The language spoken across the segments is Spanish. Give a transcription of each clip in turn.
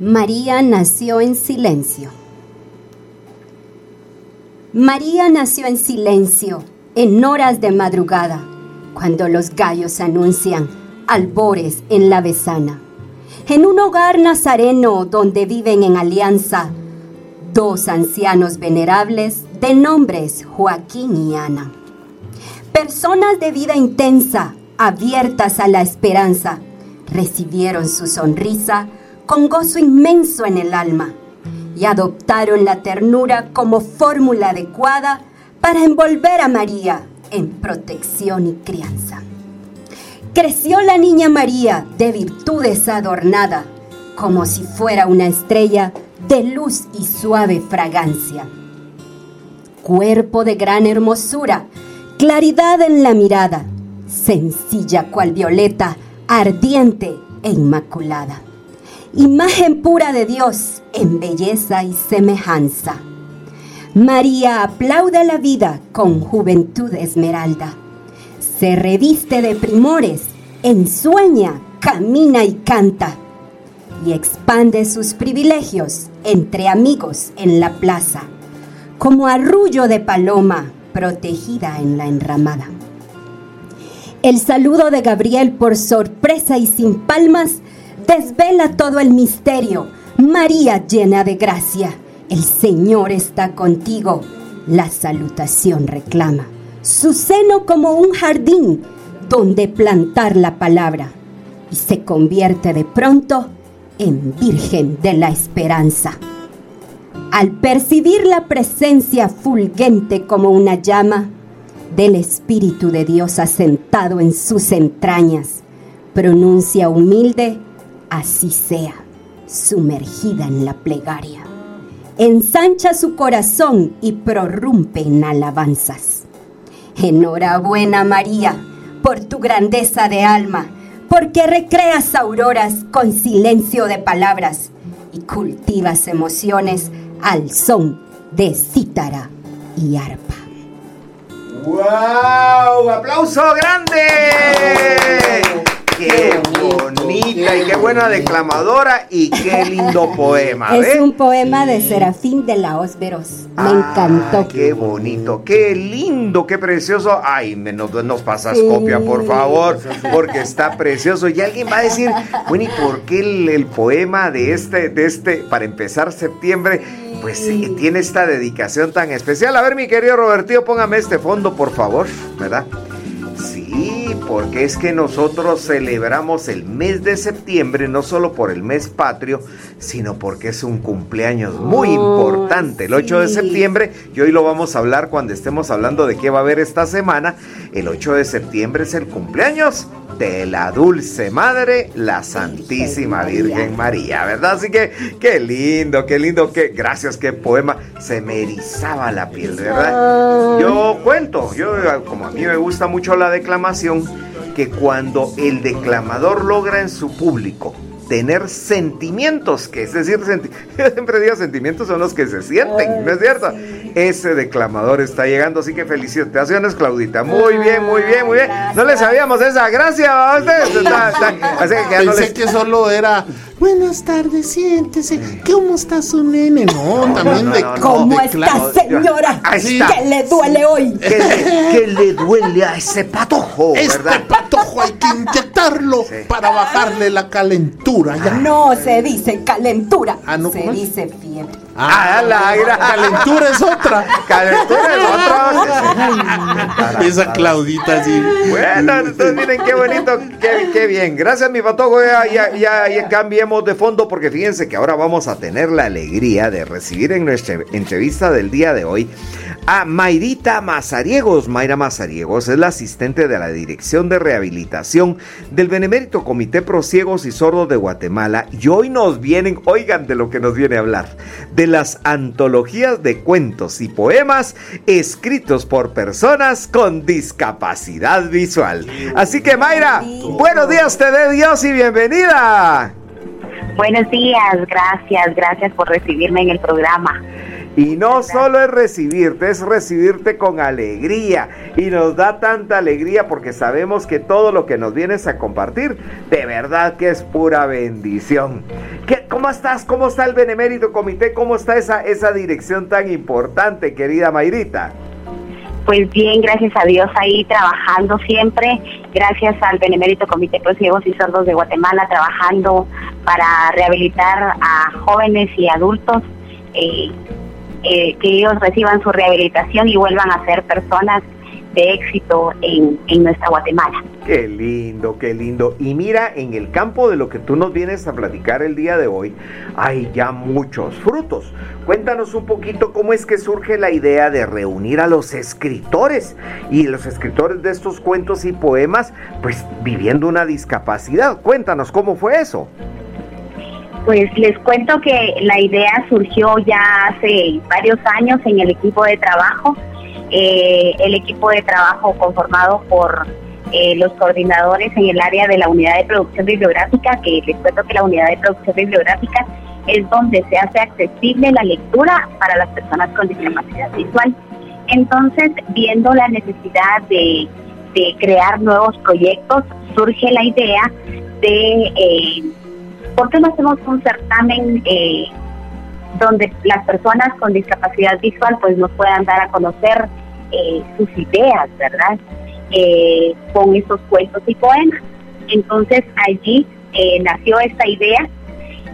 María nació en silencio. María nació en silencio, en horas de madrugada, cuando los gallos anuncian albores en la besana. En un hogar nazareno donde viven en alianza dos ancianos venerables de nombres Joaquín y Ana. Personas de vida intensa, abiertas a la esperanza, recibieron su sonrisa con gozo inmenso en el alma y adoptaron la ternura como fórmula adecuada para envolver a María en protección y crianza. Creció la niña María de virtudes adornada, como si fuera una estrella de luz y suave fragancia. Cuerpo de gran hermosura, claridad en la mirada, sencilla cual violeta, ardiente e inmaculada. Imagen pura de Dios en belleza y semejanza. María aplaude la vida con juventud esmeralda. Se reviste de primores, ensueña, camina y canta y expande sus privilegios entre amigos en la plaza, como arrullo de paloma protegida en la enramada. El saludo de Gabriel por sorpresa y sin palmas desvela todo el misterio. María llena de gracia, el Señor está contigo. La salutación reclama. Su seno como un jardín donde plantar la palabra y se convierte de pronto en Virgen de la Esperanza. Al percibir la presencia fulgente como una llama del Espíritu de Dios asentado en sus entrañas, pronuncia humilde, así sea, sumergida en la plegaria. Ensancha su corazón y prorrumpe en alabanzas. Enhorabuena María por tu grandeza de alma porque recreas auroras con silencio de palabras y cultivas emociones al son de cítara y arpa. ¡Wow! ¡Aplauso grande! ¡Qué bonita y qué buena declamadora y qué lindo poema! Es un poema de Serafín de la Osberos. Me ah, encantó. ¡Qué bonito! ¡Qué lindo! ¡Qué precioso! ¡Ay, nos, nos pasas copia, por favor! Porque está precioso. Y alguien va a decir, bueno, ¿y por qué el, poema de este, de este, para empezar septiembre, pues sí, tiene esta dedicación tan especial? A ver, mi querido Robertío, póngame este fondo, por favor, ¿verdad? Sí, porque es que nosotros celebramos el mes de septiembre no solo por el mes patrio, sino porque es un cumpleaños muy oh, importante, el 8 de septiembre, y hoy lo vamos a hablar cuando estemos hablando de qué va a haber esta semana. El 8 de septiembre es el cumpleaños de la dulce madre, la Santísima Virgen María, ¿verdad? Así que qué lindo, qué lindo, qué gracias, qué poema, se me erizaba la piel, ¿verdad? Yo cuento, yo como a mí me gusta mucho la declamación, que cuando el declamador logra en su público tener sentimientos, que es decir, siempre digo sentimientos son los que se sienten, ¿no es cierto? Ese declamador está llegando, así que felicitaciones, Claudita. Muy bien, muy bien, muy bien. No le sabíamos esa, gracias a ustedes. Pensé que solo era Buenas tardes, siéntese. ¿Cómo está su nene? No, también de ¿Cómo está, señora? ¿Qué le duele hoy? ¿Qué le, duele a ese patojo? Este patojo hay que inyectarlo para bajarle la calentura. No se dice calentura, ah, se dice fiebre. Ah, la calentura es otra. Calentura es otra. Esa Claudita así. Bueno, entonces miren qué bonito, qué, bien. Gracias, mi patojo. Ya, ya, ya, ya cambiemos de fondo porque fíjense que ahora vamos a tener la alegría de recibir en nuestra entrevista del día de hoy a Mayrita Mazariegos. Mayra Mazariegos es la asistente de la Dirección de Rehabilitación del Benemérito Comité Pro Ciegos y Sordos de Guatemala. Y hoy nos vienen, oigan de lo que nos viene a hablar, de las antologías de cuentos y poemas escritos por personas con discapacidad visual. Así que Mayra, buenos días, te dé Dios y bienvenida. Buenos días, gracias, gracias por recibirme en el programa. Y no solo es recibirte, es recibirte con alegría. Y nos da tanta alegría porque sabemos que todo lo que nos vienes a compartir, de verdad que es pura bendición. ¿Qué, ¿Cómo estás? ¿Cómo está el Benemérito Comité? ¿Cómo está esa, esa dirección tan importante, querida Mayrita? Pues bien, gracias a Dios ahí trabajando siempre, gracias al Benemérito Comité de Ciegos y Sordos de Guatemala, trabajando para rehabilitar a jóvenes y adultos eh, eh, que ellos reciban su rehabilitación y vuelvan a ser personas de éxito en, nuestra Guatemala. Qué lindo, qué lindo. Y mira, en el campo de lo que tú nos vienes a platicar el día de hoy, hay ya muchos frutos. Cuéntanos un poquito cómo es que surge la idea de reunir a los escritores y los escritores de estos cuentos y poemas, pues viviendo una discapacidad. Cuéntanos cómo fue eso. Pues les cuento que la idea surgió ya hace varios años en el equipo de trabajo. Eh, el equipo de trabajo conformado por eh, los coordinadores en el área de la unidad de producción bibliográfica, que les cuento que la unidad de producción bibliográfica es donde se hace accesible la lectura para las personas con discapacidad visual. Entonces, viendo la necesidad de, crear nuevos proyectos, surge la idea de... Eh, ¿por qué no hacemos un certamen eh, donde las personas con discapacidad visual pues nos puedan dar a conocer eh, sus ideas, ¿verdad? Eh, con esos cuentos y poemas. Entonces allí nació esta idea,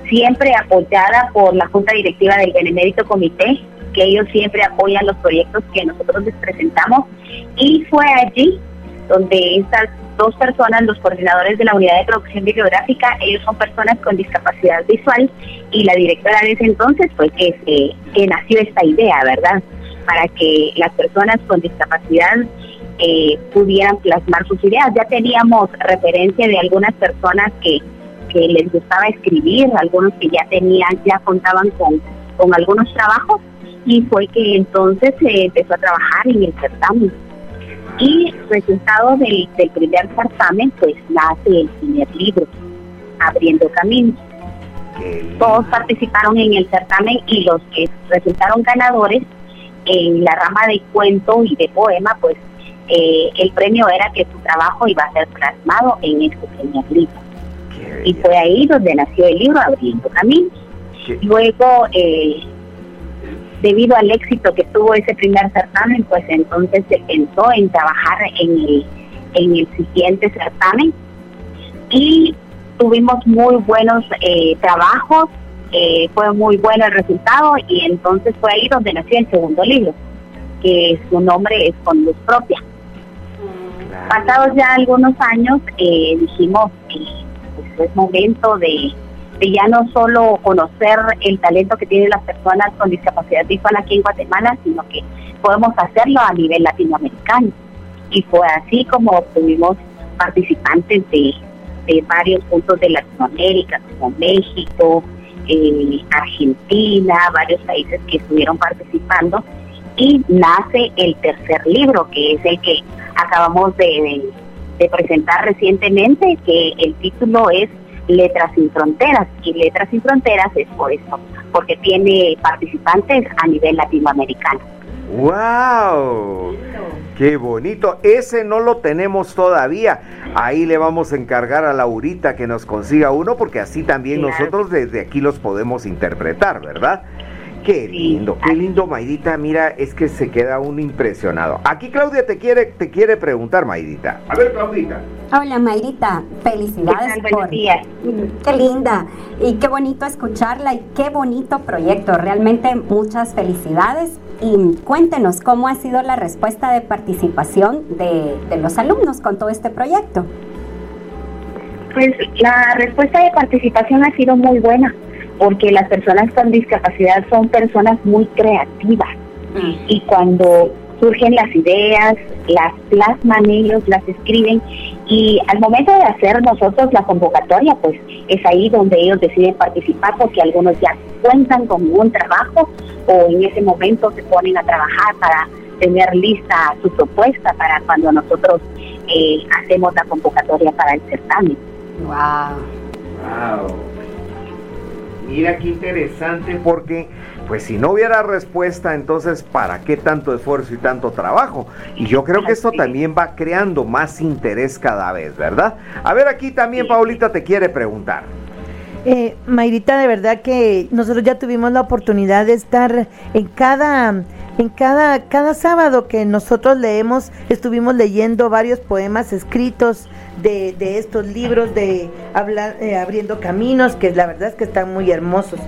siempre apoyada por la Junta Directiva del Benemérito Comité, que ellos siempre apoyan los proyectos que nosotros les presentamos, y fue allí donde estas dos personas, los coordinadores de la unidad de producción bibliográfica, ellos son personas con discapacidad visual y la directora de ese entonces fue que, que nació esta idea, ¿verdad? Para que las personas con discapacidad eh, pudieran plasmar sus ideas. Ya teníamos referencia de algunas personas que, que les gustaba escribir, algunos que ya tenían, ya contaban con, con algunos trabajos y fue que entonces se empezó a trabajar en el y resultado del, primer certamen, pues nace el primer libro, Abriendo Caminos. Todos participaron en el certamen y los que resultaron ganadores en la rama de cuento y de poema, pues eh, el premio era que su trabajo iba a ser plasmado en este primer libro. Y fue ahí donde nació el libro Abriendo Caminos. Luego, eh, debido al éxito que tuvo ese primer certamen, pues entonces se pensó en trabajar en el, en el siguiente certamen y tuvimos muy buenos eh, trabajos, eh, fue muy bueno el resultado y entonces fue ahí donde nació el segundo libro, que su nombre es Con Luz Propia. Pasados ya algunos años, eh, dijimos que pues, es momento de de ya no solo conocer el talento que tienen las personas con discapacidad visual aquí en Guatemala, sino que podemos hacerlo a nivel latinoamericano. Y fue así como obtuvimos participantes de, varios puntos de Latinoamérica, como México, eh, Argentina, varios países que estuvieron participando, y nace el tercer libro, que es el que acabamos de presentar recientemente, que el título es Letras sin Fronteras. Y Letras sin Fronteras es por eso, porque tiene participantes a nivel latinoamericano. ¡Wow! ¡Qué bonito! Ese no lo tenemos todavía. Ahí le vamos a encargar a Laurita que nos consiga uno, porque así también nosotros desde aquí los podemos interpretar, ¿verdad? Qué lindo, qué lindo, Maidita. Mira, es que se queda un impresionado. Aquí Claudia te quiere, te quiere preguntar, Maidita. A ver, Claudita. Hola, Maidita. Felicidades por. Qué linda. Y qué bonito escucharla y qué bonito proyecto. Realmente muchas felicidades. Y cuéntenos cómo ha sido la respuesta de participación de, de los alumnos con todo este proyecto. Pues la respuesta de participación ha sido muy buena porque las personas con discapacidad son personas muy creativas mm. y cuando surgen las ideas, las plasman ellos, las escriben y al momento de hacer nosotros la convocatoria, pues es ahí donde ellos deciden participar porque algunos ya cuentan con un trabajo o en ese momento se ponen a trabajar para tener lista su propuesta para cuando nosotros eh, hacemos la convocatoria para el certamen. Wow. Wow. Mira qué interesante porque pues si no hubiera respuesta, entonces ¿para qué tanto esfuerzo y tanto trabajo? Y yo creo que esto también va creando más interés cada vez, ¿verdad? A ver, aquí también Paulita te quiere preguntar. Eh, Mayrita, de verdad que nosotros ya tuvimos la oportunidad de estar en cada en cada, cada sábado que nosotros leemos, estuvimos leyendo varios poemas escritos de, de estos libros de hablar, eh, Abriendo Caminos, que la verdad es que están muy hermosos.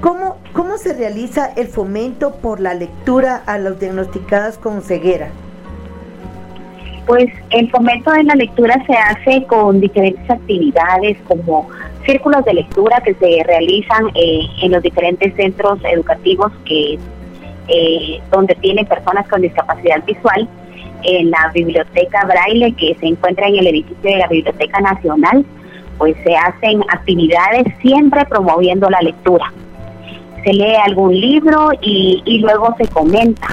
¿Cómo, ¿Cómo se realiza el fomento por la lectura a los diagnosticados con ceguera? Pues el fomento de la lectura se hace con diferentes actividades como círculos de lectura que se realizan eh, en los diferentes centros educativos que eh, donde tienen personas con discapacidad visual, en la biblioteca Braille que se encuentra en el edificio de la Biblioteca Nacional, pues se hacen actividades siempre promoviendo la lectura. Se lee algún libro y, y luego se comenta.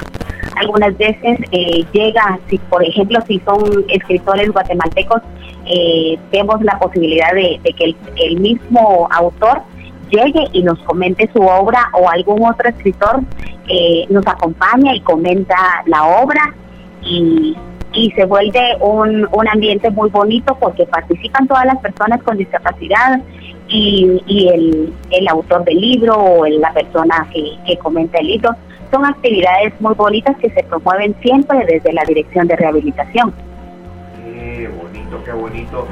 Algunas veces eh, llega, si por ejemplo, si son escritores guatemaltecos, eh, vemos la posibilidad de, que el, el mismo autor llegue y nos comente su obra o algún otro escritor eh, nos acompaña y comenta la obra y, y se vuelve un, un ambiente muy bonito porque participan todas las personas con discapacidad y, y el, el autor del libro o la persona que, que comenta el libro. Son actividades muy bonitas que se promueven siempre desde la Dirección de Rehabilitación. Qué bonito, qué bonito.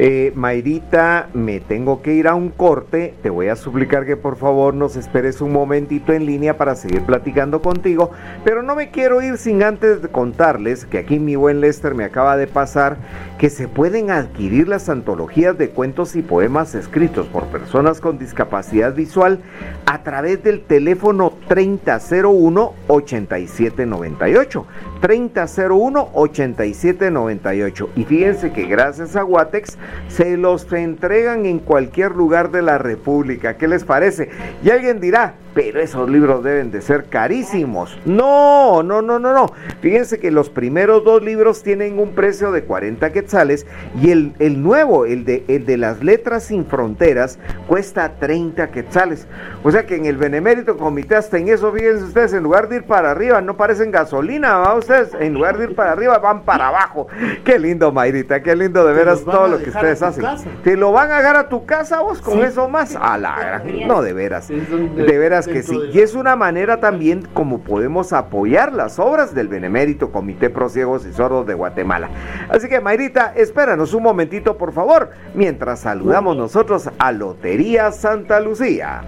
Eh, Mayrita, me tengo que ir a un corte. Te voy a suplicar que por favor nos esperes un momentito en línea para seguir platicando contigo. Pero no me quiero ir sin antes contarles que aquí mi buen Lester me acaba de pasar que se pueden adquirir las antologías de cuentos y poemas escritos por personas con discapacidad visual a través del teléfono 3001-8798. 3001-8798. Y fíjense que gracias a Guatex se los entregan en cualquier lugar de la República. ¿Qué les parece? Y alguien dirá, pero esos libros deben de ser carísimos. No, no, no, no, no. Fíjense que los primeros dos libros tienen un precio de 40 quetzales y el, el nuevo, el de, el de las letras sin fronteras, cuesta 30 quetzales. O sea que en el Benemérito Comité hasta en eso, fíjense ustedes, en lugar de ir para arriba, no parecen gasolina, ¿va ustedes? En lugar de ir para arriba, van para abajo. Qué lindo, Mayrita, qué lindo de veras todo lo que ustedes hacen. Te lo van a agarrar a tu casa vos con eso más. A la No, de veras. De veras que sí. Y es una manera también como podemos apoyar las obras del Benemérito Comité Pro Ciegos y Sordos de Guatemala. Así que, Mayrita, espéranos un momentito, por favor, mientras saludamos nosotros a Lotería Santa Lucía.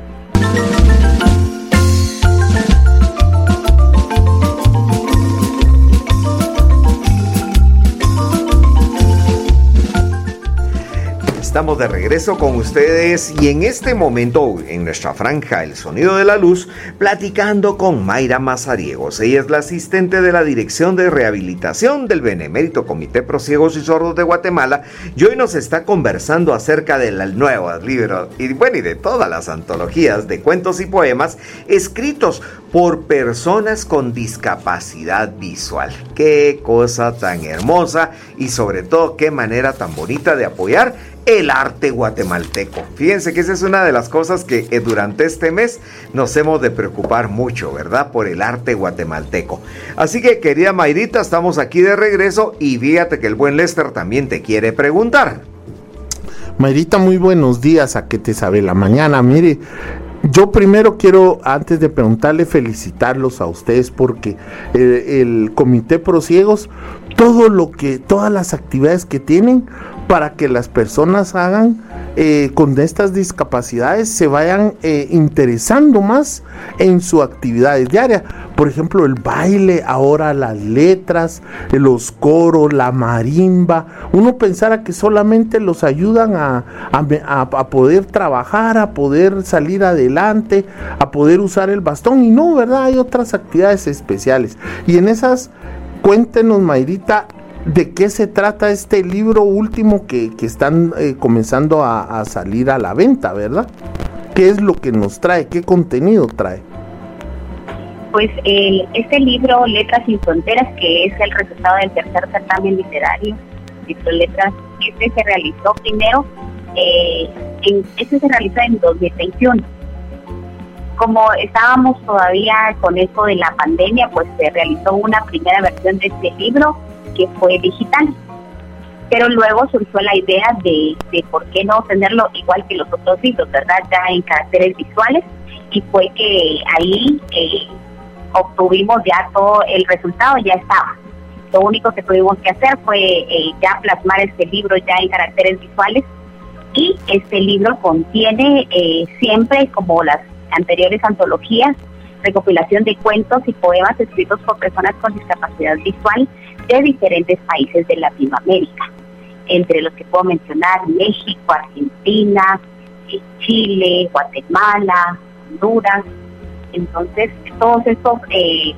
Estamos de regreso con ustedes y en este momento en nuestra franja El Sonido de la Luz platicando con Mayra Mazariegos. Ella es la asistente de la Dirección de Rehabilitación del Benemérito Comité Pro Ciegos y Sordos de Guatemala y hoy nos está conversando acerca del nuevo libro y bueno y de todas las antologías de cuentos y poemas escritos por personas con discapacidad visual. Qué cosa tan hermosa y sobre todo qué manera tan bonita de apoyar el arte guatemalteco. Fíjense que esa es una de las cosas que eh, durante este mes nos hemos de preocupar mucho, ¿verdad? Por el arte guatemalteco. Así que querida Mayrita, estamos aquí de regreso y fíjate que el buen Lester también te quiere preguntar. Mayrita, muy buenos días. ¿A qué te sabe la mañana? Mire, yo primero quiero, antes de preguntarle, felicitarlos a ustedes porque eh, el Comité Prosiegos, todo lo que, todas las actividades que tienen para que las personas hagan eh, con estas discapacidades se vayan eh, interesando más en su actividad diaria. Por ejemplo, el baile, ahora las letras, los coros, la marimba. Uno pensara que solamente los ayudan a, a, a poder trabajar, a poder salir adelante, a poder usar el bastón. Y no, ¿verdad? Hay otras actividades especiales. Y en esas, cuéntenos, Mayrita, ¿De qué se trata este libro último que, que están eh, comenzando a, salir a la venta, verdad? ¿Qué es lo que nos trae? ¿Qué contenido trae? Pues eh, este libro, Letras sin Fronteras, que es el resultado del tercer certamen literario, Letras, este se realizó primero eh, en, ese se realizó en 2021. Como estábamos todavía con esto de la pandemia, pues se realizó una primera versión de este libro que fue digital. Pero luego surgió la idea de, de por qué no tenerlo igual que los otros libros, ¿verdad? Ya en caracteres visuales. Y fue que ahí eh, obtuvimos ya todo el resultado, ya estaba. Lo único que tuvimos que hacer fue eh, ya plasmar este libro ya en caracteres visuales y este libro contiene eh, siempre, como las anteriores antologías, recopilación de cuentos y poemas escritos por personas con discapacidad visual de diferentes países de Latinoamérica, entre los que puedo mencionar México, Argentina, eh, Chile, Guatemala, Honduras. Entonces, todos estos eh,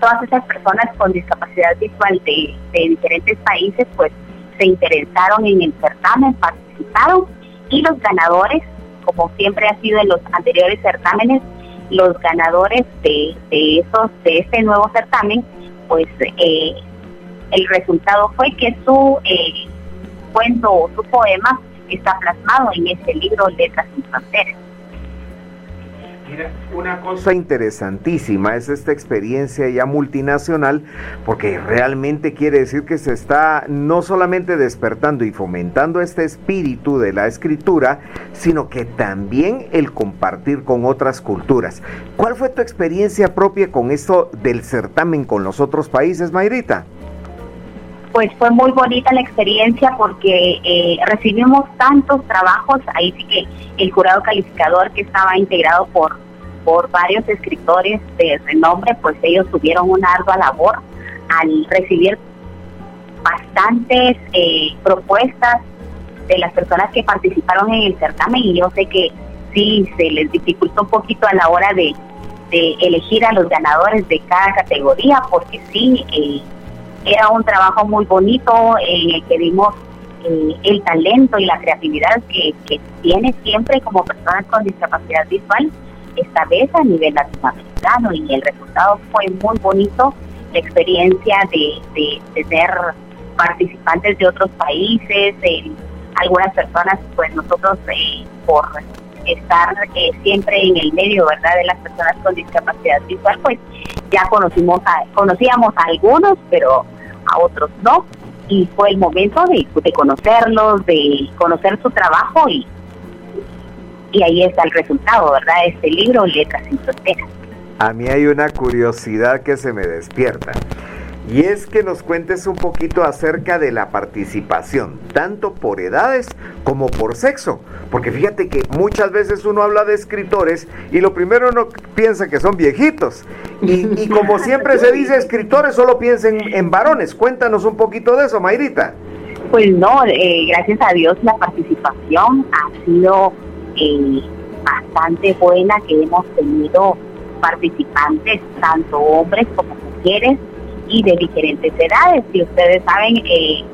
todas esas personas con discapacidad visual de, diferentes países pues se interesaron en el certamen, participaron y los ganadores, como siempre ha sido en los anteriores certámenes, los ganadores de, de esos de este nuevo certamen, pues eh, el resultado fue que su eh, cuento o su poema está plasmado en este libro Letras sin Fronteras. Mira, una cosa interesantísima es esta experiencia ya multinacional, porque realmente quiere decir que se está no solamente despertando y fomentando este espíritu de la escritura, sino que también el compartir con otras culturas. ¿Cuál fue tu experiencia propia con esto del certamen con los otros países, Mayrita? Pues fue muy bonita la experiencia porque eh, recibimos tantos trabajos, ahí sí que el jurado calificador que estaba integrado por, por varios escritores de renombre, pues ellos tuvieron una ardua labor al recibir bastantes eh, propuestas de las personas que participaron en el certamen. Y yo sé que sí se les dificultó un poquito a la hora de, de elegir a los ganadores de cada categoría porque sí eh, era un trabajo muy bonito en el que vimos eh, el talento y la creatividad que, tiene siempre como personas con discapacidad visual, esta vez a nivel latinoamericano y el resultado fue muy bonito, la experiencia de, de, ser participantes de otros países, algunas personas, pues nosotros eh, por estar eh, siempre en el medio, ¿verdad?, de las personas con discapacidad visual, pues ya conocimos a, conocíamos a algunos, pero a otros no. Y fue el momento de, conocerlos, de conocer su trabajo y, y ahí está el resultado, ¿verdad? Este libro, Letras sin Fronteras. A mí hay una curiosidad que se me despierta. Y es que nos cuentes un poquito acerca de la participación, tanto por edades como por sexo. Porque fíjate que muchas veces uno habla de escritores y lo primero uno piensa que son viejitos. Y, como siempre se dice escritores, solo piensen en varones. Cuéntanos un poquito de eso, Mayrita. Pues no, eh, gracias a Dios la participación ha sido eh, bastante buena, que hemos tenido participantes, tanto hombres como mujeres, y de diferentes edades. Si ustedes saben, eh,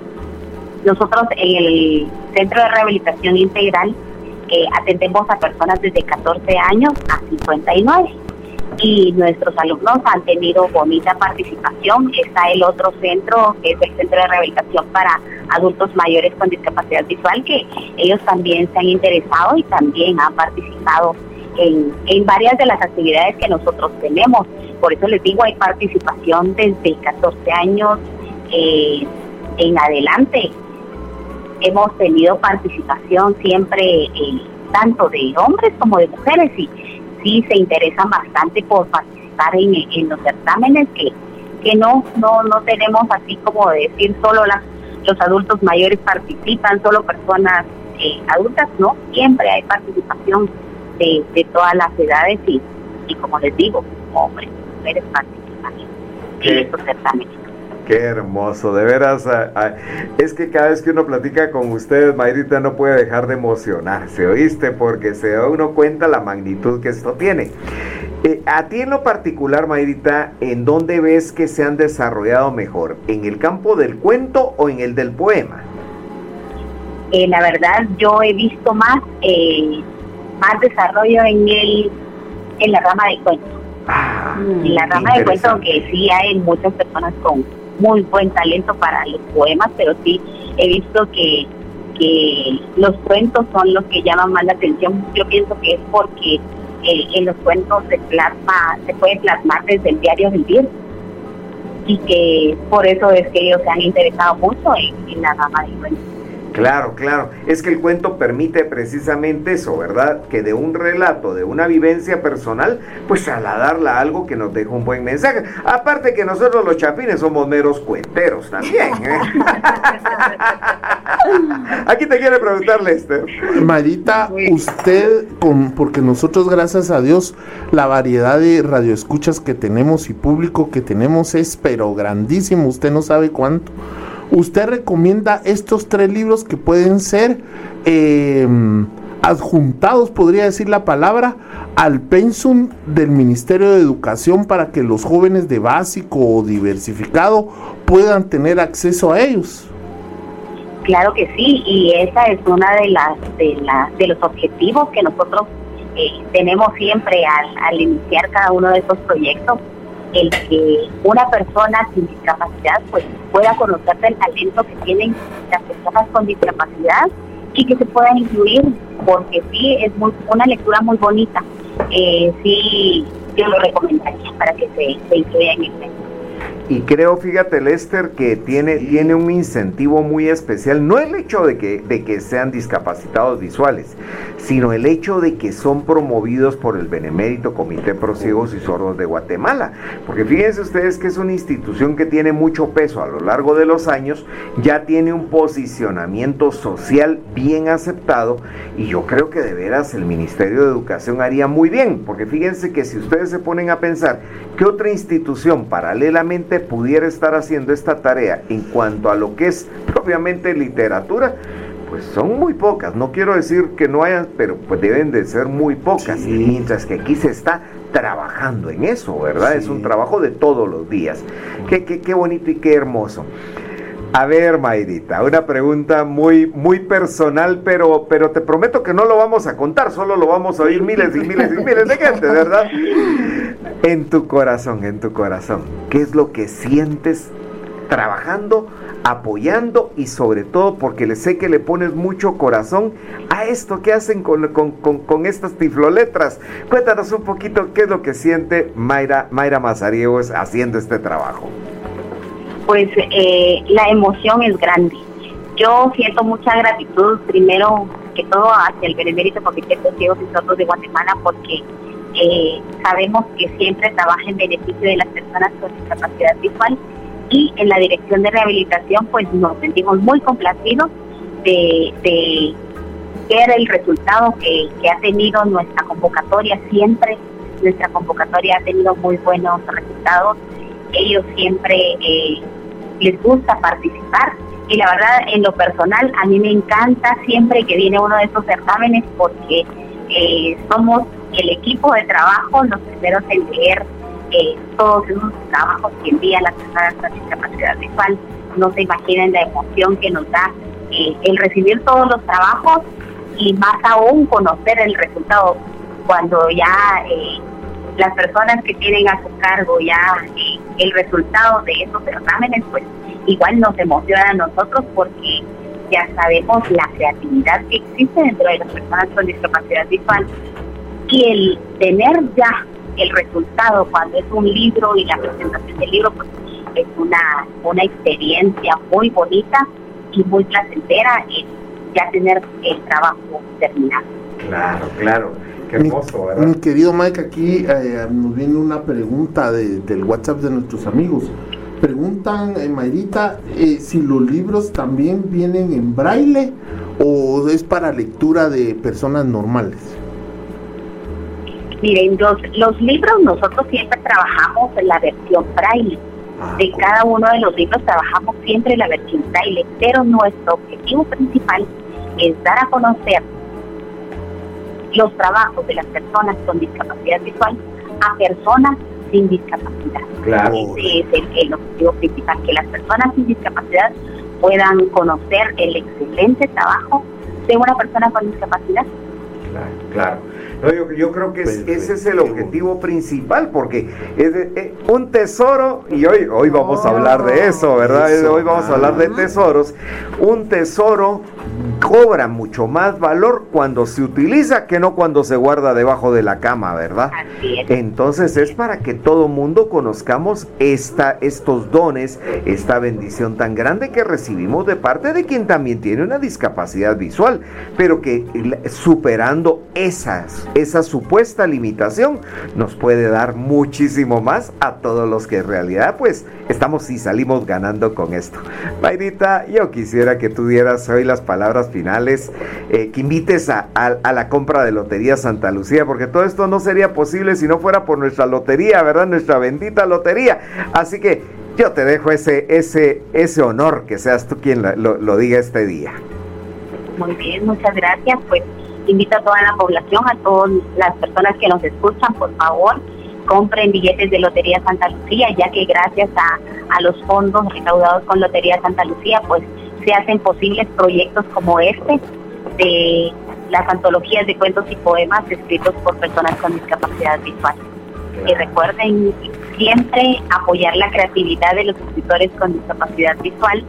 nosotros en el Centro de Rehabilitación Integral eh, atendemos a personas desde 14 años a 59 y nuestros alumnos han tenido bonita participación. Está el otro centro, que es el Centro de Rehabilitación para Adultos Mayores con Discapacidad Visual, que ellos también se han interesado y también han participado en, en varias de las actividades que nosotros tenemos. Por eso les digo, hay participación desde 14 años eh, en adelante. Hemos tenido participación siempre eh, tanto de hombres como de mujeres y sí se interesan bastante por participar en, los certámenes que, que no, no, no tenemos así como decir solo las, los adultos mayores participan, solo personas eh, adultas, no, siempre hay participación de, de todas las edades y, y como les digo, hombres mujeres participan en estos certámenes. Qué hermoso, de veras. Es que cada vez que uno platica con ustedes, Mayrita, no puede dejar de emocionarse, ¿oíste? Porque se da uno cuenta la magnitud que esto tiene. Eh, a ti en lo particular, Mayrita, ¿en dónde ves que se han desarrollado mejor? ¿En el campo del cuento o en el del poema? Eh, la verdad, yo he visto más, eh, más desarrollo en, el, en la rama de cuento. Ah, en la rama de cuento, aunque sí hay muchas personas con muy buen talento para los poemas, pero sí he visto que que los cuentos son los que llaman más la atención. Yo pienso que es porque eh, en los cuentos se plasma, se puede plasmar desde el diario vivir y que por eso es que ellos se han interesado mucho en, en la gama de cuentos. Claro, claro. Es que el cuento permite precisamente eso, ¿verdad? Que de un relato, de una vivencia personal, pues trasladarla a algo que nos deja un buen mensaje. Aparte que nosotros los chapines somos meros cuenteros también. ¿eh? Aquí te quiere preguntar, Lester. Marita, usted, con, porque nosotros, gracias a Dios, la variedad de radioescuchas que tenemos y público que tenemos es pero grandísimo. Usted no sabe cuánto usted recomienda estos tres libros que pueden ser eh, adjuntados, podría decir la palabra, al pensum del Ministerio de Educación para que los jóvenes de básico o diversificado puedan tener acceso a ellos. Claro que sí, y esa es una de las de, de los objetivos que nosotros eh, tenemos siempre al, al iniciar cada uno de estos proyectos el que una persona sin discapacidad pues pueda conocer el talento que tienen las personas con discapacidad y que se pueda incluir porque sí es muy una lectura muy bonita. Eh, sí yo lo recomendaría para que se, se incluya en el y creo, fíjate, Lester, que tiene, tiene un incentivo muy especial, no el hecho de que, de que sean discapacitados visuales, sino el hecho de que son promovidos por el Benemérito Comité Pro Ciegos y Sordos de Guatemala. Porque fíjense ustedes que es una institución que tiene mucho peso a lo largo de los años, ya tiene un posicionamiento social bien aceptado y yo creo que de veras el Ministerio de Educación haría muy bien, porque fíjense que si ustedes se ponen a pensar que otra institución paralelamente pudiera estar haciendo esta tarea en cuanto a lo que es propiamente literatura, pues son muy pocas. No quiero decir que no hayan, pero pues deben de ser muy pocas. Mientras que aquí se está trabajando en eso, ¿verdad? Es un trabajo de todos los días. Qué, qué, qué bonito y qué hermoso. A ver, Mayrita, una pregunta muy, muy personal, pero, pero te prometo que no lo vamos a contar, solo lo vamos a oír miles y miles y miles de gente, ¿verdad? En tu corazón, en tu corazón, ¿qué es lo que sientes trabajando, apoyando y sobre todo porque le sé que le pones mucho corazón a esto que hacen con, estas tifloletras? Cuéntanos un poquito qué es lo que siente Mayra, Mayra Mazariegos haciendo este trabajo pues eh, la emoción es grande. Yo siento mucha gratitud, primero que todo, hacia el Benemérito Comité de Ciegos y Sordos de Guatemala, porque eh, sabemos que siempre trabaja en beneficio de las personas con discapacidad visual y en la dirección de rehabilitación, pues nos sentimos muy complacidos de, de ver el resultado que, que ha tenido nuestra convocatoria. Siempre nuestra convocatoria ha tenido muy buenos resultados ellos siempre eh, les gusta participar y la verdad en lo personal a mí me encanta siempre que viene uno de estos certámenes porque eh, somos el equipo de trabajo los primeros en leer eh, todos esos trabajos que envían las personas con discapacidad visual. No se imaginan la emoción que nos da el recibir todos los trabajos y más aún conocer el resultado cuando ya las personas que tienen a su cargo ya el resultado de esos certámenes, pues igual nos emociona a nosotros porque ya sabemos la creatividad que existe dentro de las personas con discapacidad visual y el tener ya el resultado cuando es un libro y la presentación del libro pues es una, una experiencia muy bonita y muy placentera el ya tener el trabajo terminado. Claro, claro mi, querido Mike, aquí eh, nos viene una pregunta del WhatsApp de nuestros amigos. Preguntan, eh, Mayrita, eh, si los libros también vienen en braille o es para lectura de personas normales. Miren, los, los libros nosotros siempre trabajamos en la versión braille. Ah, de cada uno de los libros trabajamos siempre en la versión braille, pero nuestro objetivo principal es dar a conocer los trabajos de las personas con discapacidad visual a personas sin discapacidad. Claro. Ese es el, objetivo principal, que las personas sin discapacidad puedan conocer el excelente trabajo de una persona con discapacidad Claro, claro yo, creo que ese es el objetivo principal, porque es eh, un tesoro, y hoy, hoy vamos a hablar de eso, ¿verdad? hoy vamos a hablar de tesoros. Un tesoro cobra mucho más valor cuando se utiliza que no cuando se guarda debajo de la cama, ¿verdad? Entonces es para que todo mundo conozcamos esta, estos dones, esta bendición tan grande que recibimos de parte de quien también tiene una discapacidad visual, pero que superando esas, esa supuesta limitación nos puede dar muchísimo más a todos los que en realidad pues estamos y salimos ganando con esto. Mayrita, yo quisiera que tú dieras hoy las palabras finales, eh, que invites a, la compra de Lotería Santa Lucía, porque todo esto no sería posible si no fuera por nuestra lotería, ¿verdad? Nuestra bendita lotería. Así que yo te dejo ese, ese, ese honor que seas tú quien lo, lo diga este día. Muy bien, muchas gracias. Pues invito a toda la población, a todas las personas que nos escuchan, por favor, compren billetes de Lotería Santa Lucía, ya que gracias a, a los fondos recaudados con Lotería Santa Lucía, pues se hacen posibles proyectos como este de las antologías de cuentos y poemas escritos por personas con discapacidad visual. Y recuerden siempre apoyar la creatividad de los escritores con discapacidad visual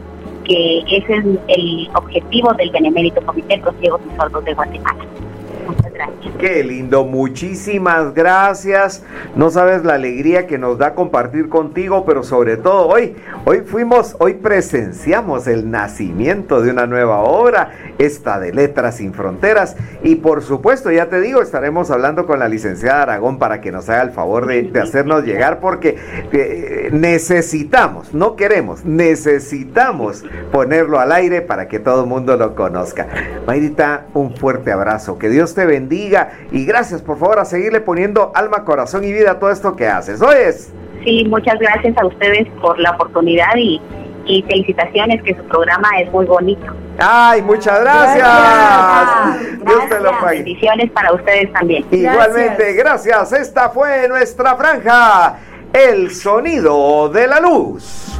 que ese es el objetivo del Benemérito Comité de Ciegos y Sordos de Guatemala. Qué lindo, muchísimas gracias. No sabes la alegría que nos da compartir contigo, pero sobre todo hoy, hoy fuimos, hoy presenciamos el nacimiento de una nueva obra, esta de Letras sin Fronteras. Y por supuesto, ya te digo, estaremos hablando con la licenciada Aragón para que nos haga el favor de, hacernos llegar, porque eh, necesitamos, no queremos, necesitamos ponerlo al aire para que todo el mundo lo conozca. Mayrita, un fuerte abrazo. Que Dios te bendiga y gracias por favor a seguirle poniendo alma, corazón y vida a todo esto que haces. ¿Oyes? Sí, muchas gracias a ustedes por la oportunidad y, felicitaciones que su programa es muy bonito. Ay, muchas gracias. Dios te lo pague. Bendiciones para ustedes también. Igualmente, gracias. Esta fue nuestra franja, el sonido de la luz.